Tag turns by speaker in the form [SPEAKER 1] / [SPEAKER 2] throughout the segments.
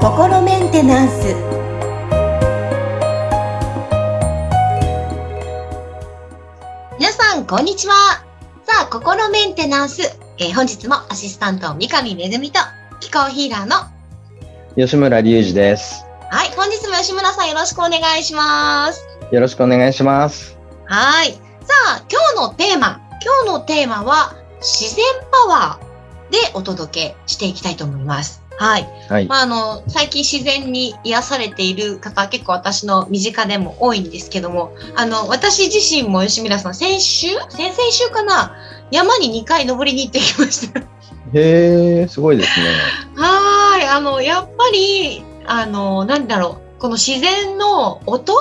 [SPEAKER 1] 心メンテナンス。皆さんこんにちは。さあ心メンテナンス、えー、本日もアシスタント三上恵と気候ヒーラーの
[SPEAKER 2] 吉村隆二です。
[SPEAKER 1] はい本日も吉村さんよろしくお願いします。
[SPEAKER 2] よろしくお願いします。
[SPEAKER 1] はい。さあ今日のテーマ。今日のテーマは自然パワーでお届けしていきたいと思いますはい。はい、まあ、あの、最近自然に癒されている方、結構私の身近でも多いんですけども、あの、私自身も吉村さん、先週先々週かな山に2回登りに行ってきました。
[SPEAKER 2] へえ、すごいですね。
[SPEAKER 1] はい。あの、やっぱり、あの、なんだろう、この自然の音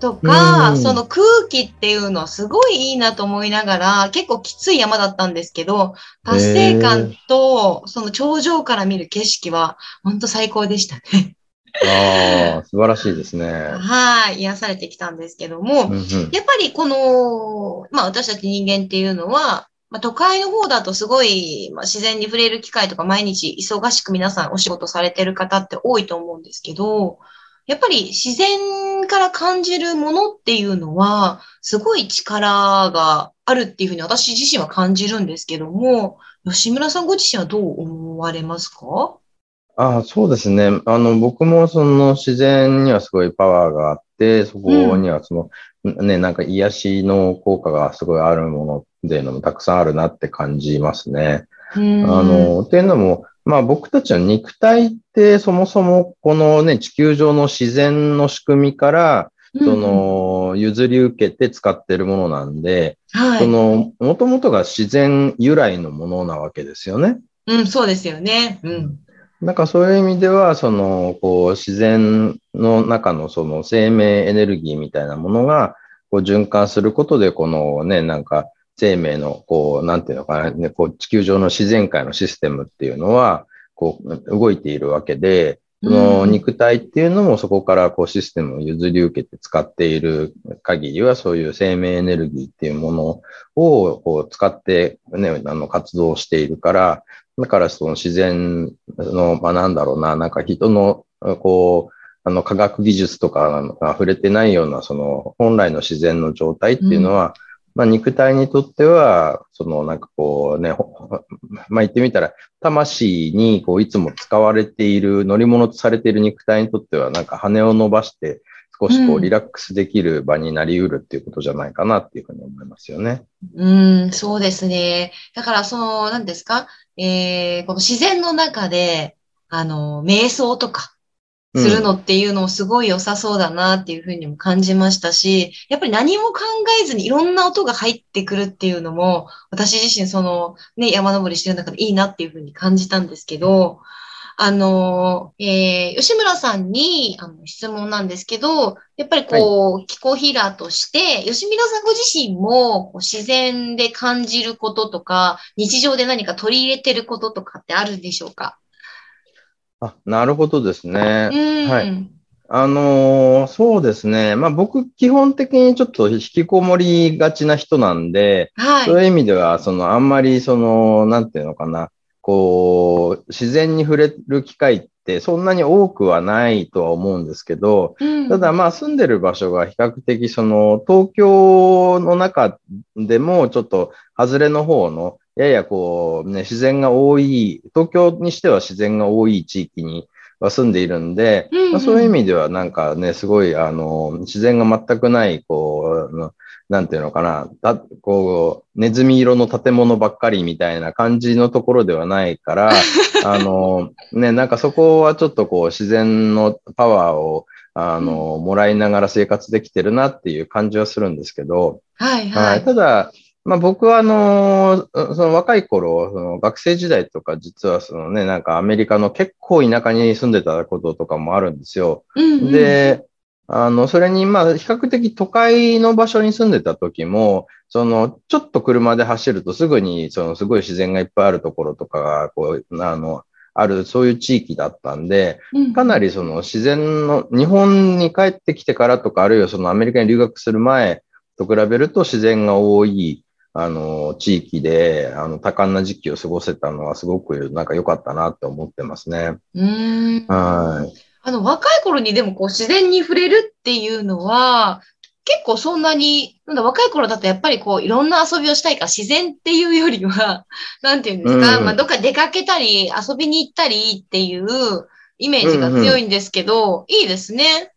[SPEAKER 1] とか、その空気っていうのはすごいいいなと思いながら、結構きつい山だったんですけど、達成感と、その頂上から見る景色は、本当最高でしたね。
[SPEAKER 2] ああ、素晴らしいですね。
[SPEAKER 1] はい、癒されてきたんですけども、うんうん、やっぱりこの、まあ私たち人間っていうのは、まあ、都会の方だとすごい、まあ、自然に触れる機会とか毎日忙しく皆さんお仕事されてる方って多いと思うんですけど、やっぱり自然から感じるものっていうのは、すごい力があるっていうふうに私自身は感じるんですけども、吉村さんご自身はどう思われますか？
[SPEAKER 2] あそうですね。あの、僕もその自然にはすごいパワーがあって、そこにはその、うん、ね、なんか癒しの効果がすごいあるものっていうのもたくさんあるなって感じますね。あの、っていうのも、まあ僕たちの肉体ってそもそもこのね、地球上の自然の仕組みから、その、譲り受けて使ってるものなんで、はい、その、もともとが自然由来のものなわけですよね。
[SPEAKER 1] うん、そうですよね。うん。
[SPEAKER 2] なんかそういう意味では、その、こう、自然の中のその生命エネルギーみたいなものが、こう循環することで、このね、なんか生命の、こう、なんていうのかな、ね、こう地球上の自然界のシステムっていうのは、こう、動いているわけで、その肉体っていうのもそこからこうシステムを譲り受けて使っている限りはそういう生命エネルギーっていうものをこう使ってね、あの活動しているから、だからその自然の、まあなんだろうな、なんか人のこう、あの科学技術とかが触れてないようなその本来の自然の状態っていうのは、まあ、肉体にとっては、そのなんかこうね、まあ、言ってみたら、魂にこういつも使われている、乗り物とされている肉体にとっては、なんか羽を伸ばして、少しこうリラックスできる場になりうるっていうことじゃないかなっていうふうに思いますよね。
[SPEAKER 1] うん、そうですね。だからその、何ですか、えー、この自然の中で、あの、瞑想とか、するのっていうのもすごい良さそうだなっていうふうにも感じましたし、やっぱり何も考えずにいろんな音が入ってくるっていうのも、私自身そのね、山登りしてる中でいいなっていうふうに感じたんですけど、あの、えー、吉村さんにあの質問なんですけど、やっぱりこう、はい、気候ヒーラーとして、吉村さんご自身もこう自然で感じることとか、日常で何か取り入れてることとかってあるんでしょうか？
[SPEAKER 2] あ、なるほどですね。はい。あのー、そうですね。まあ僕、基本的にちょっと引きこもりがちな人なんで、はい、そういう意味では、その、あんまり、その、なんていうのかな、こう、自然に触れる機会ってそんなに多くはないとは思うんですけど、うん、ただまあ住んでる場所が比較的その東京の中でもちょっと外れの方のややこう、ね、自然が多い、東京にしては自然が多い地域には住んでいるんで、うんうん、まあ、そういう意味ではなんかね、すごい、あの、自然が全くない、こう、なんていうのかな、だこう、ネズミ色の建物ばっかりみたいな感じのところではないから、あの、ね、なんかそこはちょっとこう、自然のパワーを、あの、もらいながら生活できてるなっていう感じはするんですけど、
[SPEAKER 1] はい、はい、はい。
[SPEAKER 2] ただ、まあ僕はあの、その若い頃、その学生時代とか実はそのね、なんかアメリカの結構田舎に住んでたこととかもあるんですよ。うんうん、で、あの、それにまあ比較的都会の場所に住んでた時も、その、ちょっと車で走るとすぐに、そのすごい自然がいっぱいあるところとかが、こう、あの、ある、そういう地域だったんで、かなりその自然の、日本に帰ってきてからとか、あるいはそのアメリカに留学する前と比べると自然が多いあの、地域で、あの、多感な時期を過ごせたのはすごくなんか良かったなって思ってますね。
[SPEAKER 1] うーん。
[SPEAKER 2] はい。
[SPEAKER 1] あの、若い頃にでもこう自然に触れるっていうのは、結構そんなに、なんだ、若い頃だとやっぱりこう、いろんな遊びをしたいから、自然っていうよりは、なんていうんですか、
[SPEAKER 2] うん
[SPEAKER 1] まあ、どっか出かけたり、遊びに行ったりっていうイメージが強いんですけど、いいですね。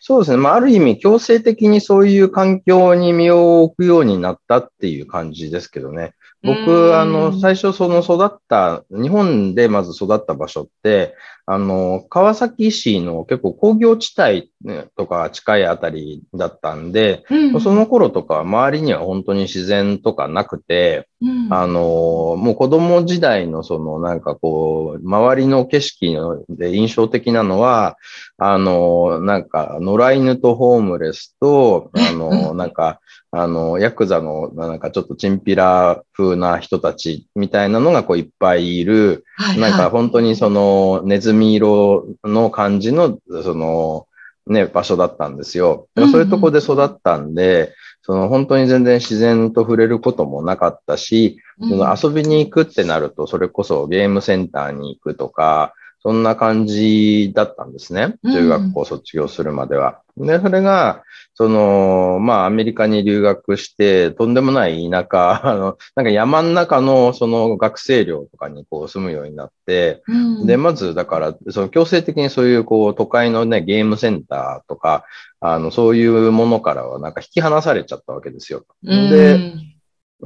[SPEAKER 2] そうですね。まあ、ある意味、強制的にそういう環境に身を置くようになったっていう感じですけどね。僕、あの、最初その育った、日本でまず育った場所って、あの、川崎市の結構工業地帯ねとか近いあたりだったんで、
[SPEAKER 1] うん
[SPEAKER 2] その頃とか周りには本当に自然とかなくて、
[SPEAKER 1] うん。
[SPEAKER 2] あの、もう子供時代のそのなんかこう、周りの景色ので印象的なのは、あの、なんか野良犬とホームレスと、あの、なんか、あの、ヤクザのなんかちょっとチンピラ風な人たちみたいなのがこういっぱいいる、
[SPEAKER 1] はい
[SPEAKER 2] なんか
[SPEAKER 1] はい
[SPEAKER 2] 本当にそのネズミ色の感じの、その、ね、場所だったんですよ。だからそういうとこで育ったんで、その本当に全然自然と触れることもなかったし、
[SPEAKER 1] うん
[SPEAKER 2] その遊びに行くってなると、それこそゲームセンターに行くとか、そんな感じだったんですね。
[SPEAKER 1] うん
[SPEAKER 2] 中学校卒業するまでは。で、それが、その、まあ、アメリカに留学して、とんでもない田舎、あの、なんか山の中のその学生寮とかにこう住むようになって、
[SPEAKER 1] うん
[SPEAKER 2] で、まず、だから、その強制的にそういう、こう、都会のね、ゲームセンターとか、あの、そういうものからは、なんか引き離されちゃったわけですよ。で、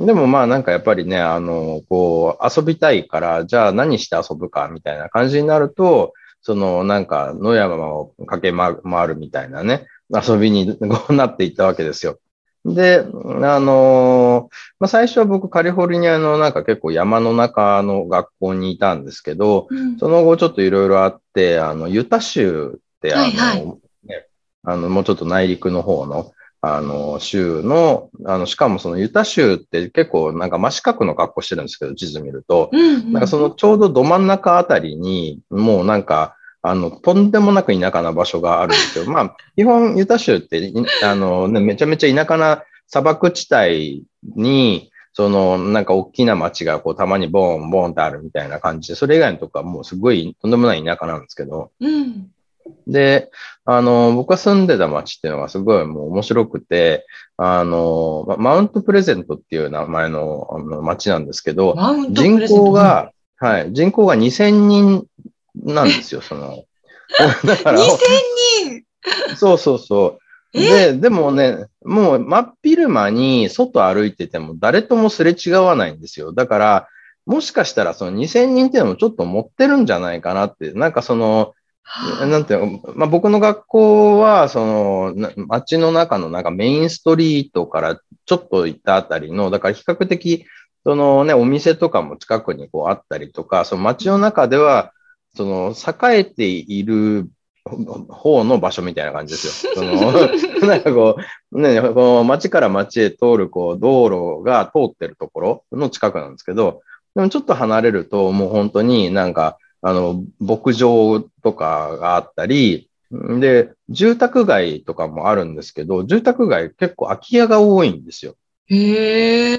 [SPEAKER 2] でもまあなんかやっぱりね、あの、こう、遊びたいから、じゃあ何して遊ぶかみたいな感じになると、そのなんか野山を駆け回るみたいなね、遊びにこうなっていったわけですよ。で、あのまあ、最初は僕カリフォルニアのなんか結構山の中の学校にいたんですけど、
[SPEAKER 1] うん
[SPEAKER 2] その後ちょっといろいろあって、あの、ユタ州って、あの、
[SPEAKER 1] はいはい
[SPEAKER 2] ね、あの、もうちょっと内陸の方の、あの、州の、あの、しかもそのユタ州って結構なんか真四角の格好してるんですけど、地図見ると、
[SPEAKER 1] うん
[SPEAKER 2] なんかそのちょうどど真ん中あたりに、もうなんか、あの、とんでもなく田舎な場所があるんですよ。まあ、基本ユタ州って、いあの、ね、めちゃめちゃ田舎な砂漠地帯に、その、なんか大きな町がこうたまにボーンボーンってあるみたいな感じで、それ以外のとこはもうすごいとんでもない田舎なんですけど、
[SPEAKER 1] うん
[SPEAKER 2] で、あの、僕が住んでた町っていうのがすごいもう面白くて、あの、まマウントプレゼントっていう名前のあの町なんですけど、人口が、はい、人口が2000人なんですよ、その。だから、
[SPEAKER 1] 2000人
[SPEAKER 2] そうそうそう。
[SPEAKER 1] え？
[SPEAKER 2] で、でもね、もう真っ昼間に外歩いてても誰ともすれ違わないんですよ。だから、もしかしたらその2000人っていうのもちょっと持ってるんじゃないかなって、なんかその、なんていうの、まあ、僕の学校は、その、な街の中のなんかメインストリートからちょっと行ったあたりの、だから比較的、そのね、お店とかも近くにこうあったりとか、その街の中では、その、栄えている方の場所みたいな感じですよ。その、なんかこう、ね、こう街から街へ通るこう道路が通ってるところの近くなんですけど、でもちょっと離れると、もう本当になんか、あの、牧場とかがあったり、で、住宅街とかもあるんですけど、住宅街結構空き家が多いんですよ。
[SPEAKER 1] へえ。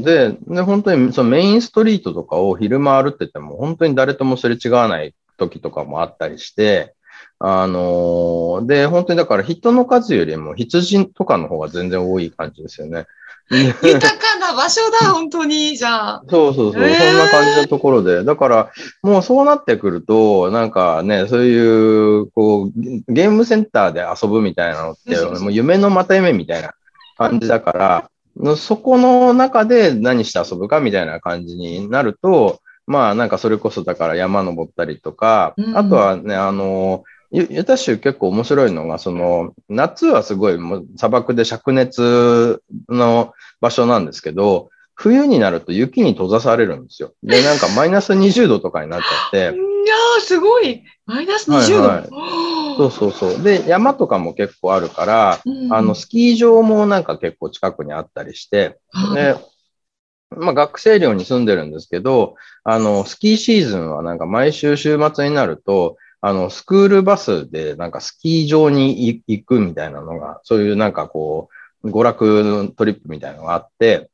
[SPEAKER 2] でで、本当にそのメインストリートとかを昼間歩ってても、本当に誰ともすれ違わない時とかもあったりして、あのーで、本当にだから人の数よりも羊とかの方が全然多い感じですよね。
[SPEAKER 1] 豊かな場所だ、本当に、じゃあ。
[SPEAKER 2] そうそうそう、
[SPEAKER 1] へー
[SPEAKER 2] そんな感じのところで。だから、もうそうなってくると、なんかね、そういう、こう、ゲームセンターで遊ぶみたいなのってもう夢のまた夢みたいな感じだから、そこの中で何して遊ぶかみたいな感じになると、まあなんかそれこそだから山登ったりとか、
[SPEAKER 1] うん
[SPEAKER 2] あとはね、あの、ユユタ州結構面白いのが、その、夏はすごいもう砂漠で灼熱の場所なんですけど、冬になると雪に閉ざされるんですよ。で、なんかマイナス20度とかになっちゃって、
[SPEAKER 1] いやー、すごい。マイナス20度。
[SPEAKER 2] はいはいそうそうそう。で、山とかも結構あるから、
[SPEAKER 1] うん
[SPEAKER 2] あの、スキー場もなんか結構近くにあったりして、で、まあ学生寮に住んでるんですけど、あの、スキーシーズンはなんか毎週週末になると、あの、スクールバスでなんかスキー場に行くみたいなのが、そういうなんかこう、娯楽トリップみたいなのがあって、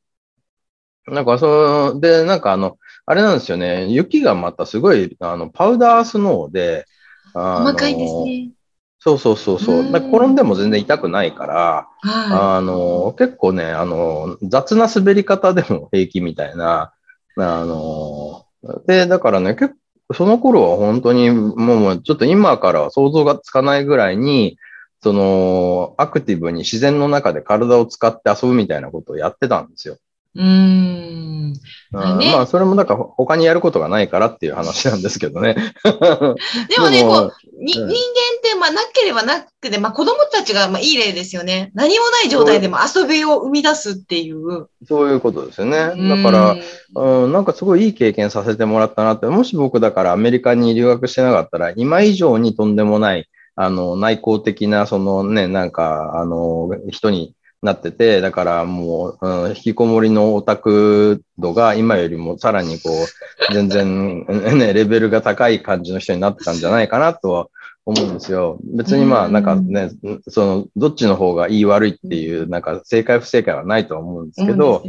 [SPEAKER 2] なんかそう、で、なんかあの、あれなんですよね、雪がまたすごい、あの、パウダースノーで、あの
[SPEAKER 1] 細かいですね。
[SPEAKER 2] そうそうそうそうう。転んでも全然痛くないから、
[SPEAKER 1] は
[SPEAKER 2] あの、結構ね、あの、雑な滑り方でも平気みたいな、あの、で、だからね、結構、その頃は本当に、もうちょっと今からは想像がつかないぐらいに、その、アクティブに自然の中で体を使って遊ぶみたいなことをやってたんですよ。
[SPEAKER 1] い。うーん。
[SPEAKER 2] まあ、それもなんか他にやることがないからっていう話なんですけどね。
[SPEAKER 1] でもね、こう、に
[SPEAKER 2] うん
[SPEAKER 1] 人間って、まあ、なければなくて、まあ、子供たちが、まあ、いい例ですよね。何もない状態でも遊びを生み出すっていう。
[SPEAKER 2] そういうことですよね。だから、うん、なんかすごいいい経験させてもらったなって、もし僕だからアメリカに留学してなかったら、今以上にとんでもない、あの、内向的な、そのね、なんか、あの、人になってて、だからもう、うん、引きこもりのオタク度が今よりもさらにこう、全然、ね、レベルが高い感じの人になってたんじゃないかなとは思うんですよ。別にまあ、
[SPEAKER 1] うん
[SPEAKER 2] なんかね、その、どっちの方がいい悪いっていう、なんか正解不正解はないとは思うんですけど、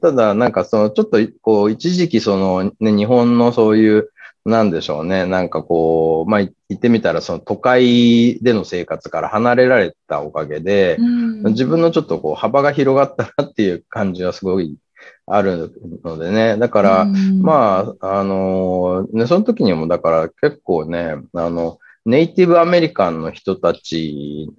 [SPEAKER 2] ただ、なんかその、ちょっと、こう、一時期その、ね、日本のそういう、なんでしょうね、なんかこう、まあ、言ってみたら、その都会での生活から離れられたおかげで、
[SPEAKER 1] うん
[SPEAKER 2] 自分のちょっとこう、幅が広がったなっていう感じはすごいあるのでね。だから、
[SPEAKER 1] うん
[SPEAKER 2] まあ、あのね、その時にも、だから結構ね、あの、ネイティブアメリカンの人たち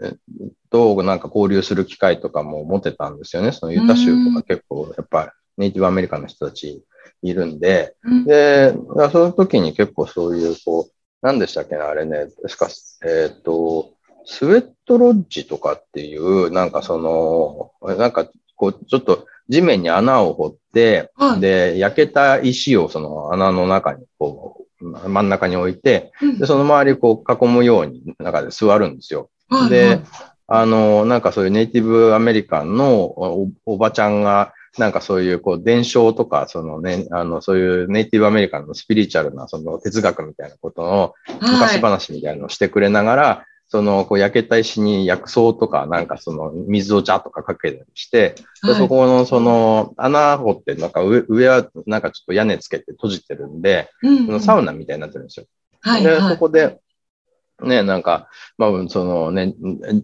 [SPEAKER 2] となんか交流する機会とかも持てたんですよね。そのユタ州とか結構、やっぱネイティブアメリカンの人たちいるんで、
[SPEAKER 1] うん。
[SPEAKER 2] で、その時に結構そういう、こう、何でしたっけね、あれね、確か、えっ、と、スウェットロッジとかっていう、なんかその、なんか、こう、ちょっと地面に穴を掘って、
[SPEAKER 1] はい。
[SPEAKER 2] で、焼けた石をその穴の中に、こう、真ん中に置いて、
[SPEAKER 1] うん。
[SPEAKER 2] で、その周りをこう囲むように中で座るんですよ。
[SPEAKER 1] はい。
[SPEAKER 2] で
[SPEAKER 1] はい。
[SPEAKER 2] あの、なんかそういうネイティブアメリカンのおおばちゃんが、なんかそういうこう伝承とか、そのね、あの、そういうネイティブアメリカンのスピリチュアルなその哲学みたいなことの昔話みたいなのをしてくれながら、そのこう焼けた石に薬草とか、なんかその水をジャーとかかけたりして、で
[SPEAKER 1] はい。
[SPEAKER 2] そこのその穴掘って、なんか上上はなんかちょっと屋根つけて閉じてるんで、サウナみたいになってるんですよ。で、
[SPEAKER 1] はいはい。
[SPEAKER 2] そこで、ね、なんか、まあ、そのね、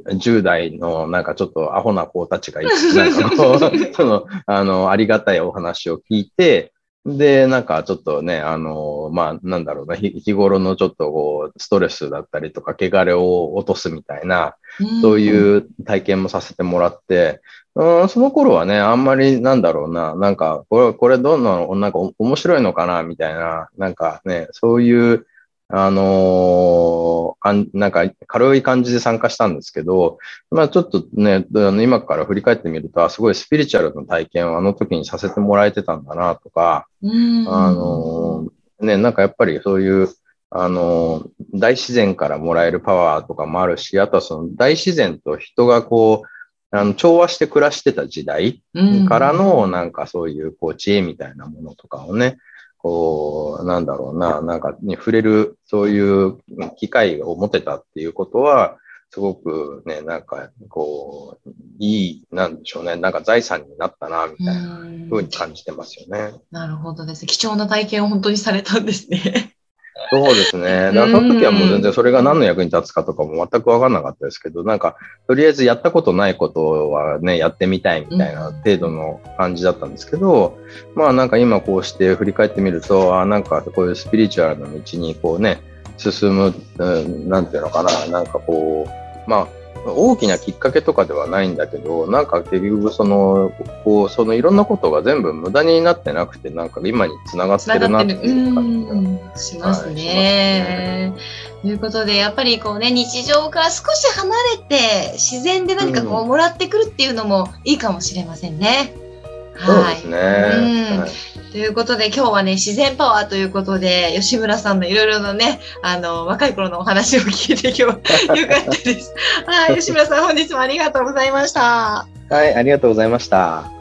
[SPEAKER 2] 10代のなんかちょっとアホな子たちがいて、なんかこう、その、あの、ありがたいお話を聞いて、で、なんかちょっとね、あの、まあ、なんだろうな、日日頃のちょっとこう、ストレスだったりとか、汚れを落とすみたいな、そう
[SPEAKER 1] うん
[SPEAKER 2] いう体験もさせてもらって、うん、その頃はね、あんまりなんだろうな、なんか、これ、これどんなの、なんかお面白いのかな、みたいな、なんかね、そういう、あのーかんなんか軽い感じで参加したんですけど、まあちょっとね、あの今から振り返ってみると、あすごいスピリチュアルの体験をあの時にさせてもらえてたんだなとか、
[SPEAKER 1] うん。
[SPEAKER 2] あのーね、なんかやっぱりそういう、あのー大自然からもらえるパワーとかもあるし、あとはその大自然と人がこう、あの調和して暮らしてた時代
[SPEAKER 1] うん
[SPEAKER 2] からの、なんかそういうこう知恵みたいなものとかをね、こう、なんだろうな、なんかに触れる、そういう機会を持てたっていうことは、すごくね、なんか、こう、いい、なんでしょうね、なんか財産になったな、みたいな
[SPEAKER 1] うん
[SPEAKER 2] 風に感じてますよね。
[SPEAKER 1] なるほどですね。貴重な体験を本当にされたんですね。
[SPEAKER 2] そうですね。だからその時はもう全然それが何の役に立つかとかも全く分かんなかったですけど、なんか、とりあえずやったことないことはね、やってみたいみたいな程度の感じだったんですけど、まあなんか今こうして振り返ってみると、あなんかこういうスピリチュアルな道にこうね、進む、うん、なんていうのかな、なんかこう、まあ、大きなきっかけとかではないんだけど、なんか結局その、こう、そのいろんなことが全部無駄になってなくて、なんか今につながっ
[SPEAKER 1] つ
[SPEAKER 2] てるなって。いう感じが
[SPEAKER 1] うんします
[SPEAKER 2] はい
[SPEAKER 1] ね。ということで、やっぱりこうね、日常から少し離れて、自然で何かこう、
[SPEAKER 2] うん
[SPEAKER 1] もらってくるっていうのもいいかもしれませんね。
[SPEAKER 2] そうですね。
[SPEAKER 1] うん
[SPEAKER 2] はい
[SPEAKER 1] ということで、今日はね、自然パワーということで、吉村さんのいろいろなね、あの、若い頃のお話を聞いて今日、よかったです。はい、吉村さん、本日もありがとうございました。
[SPEAKER 2] はい、ありがとうございました。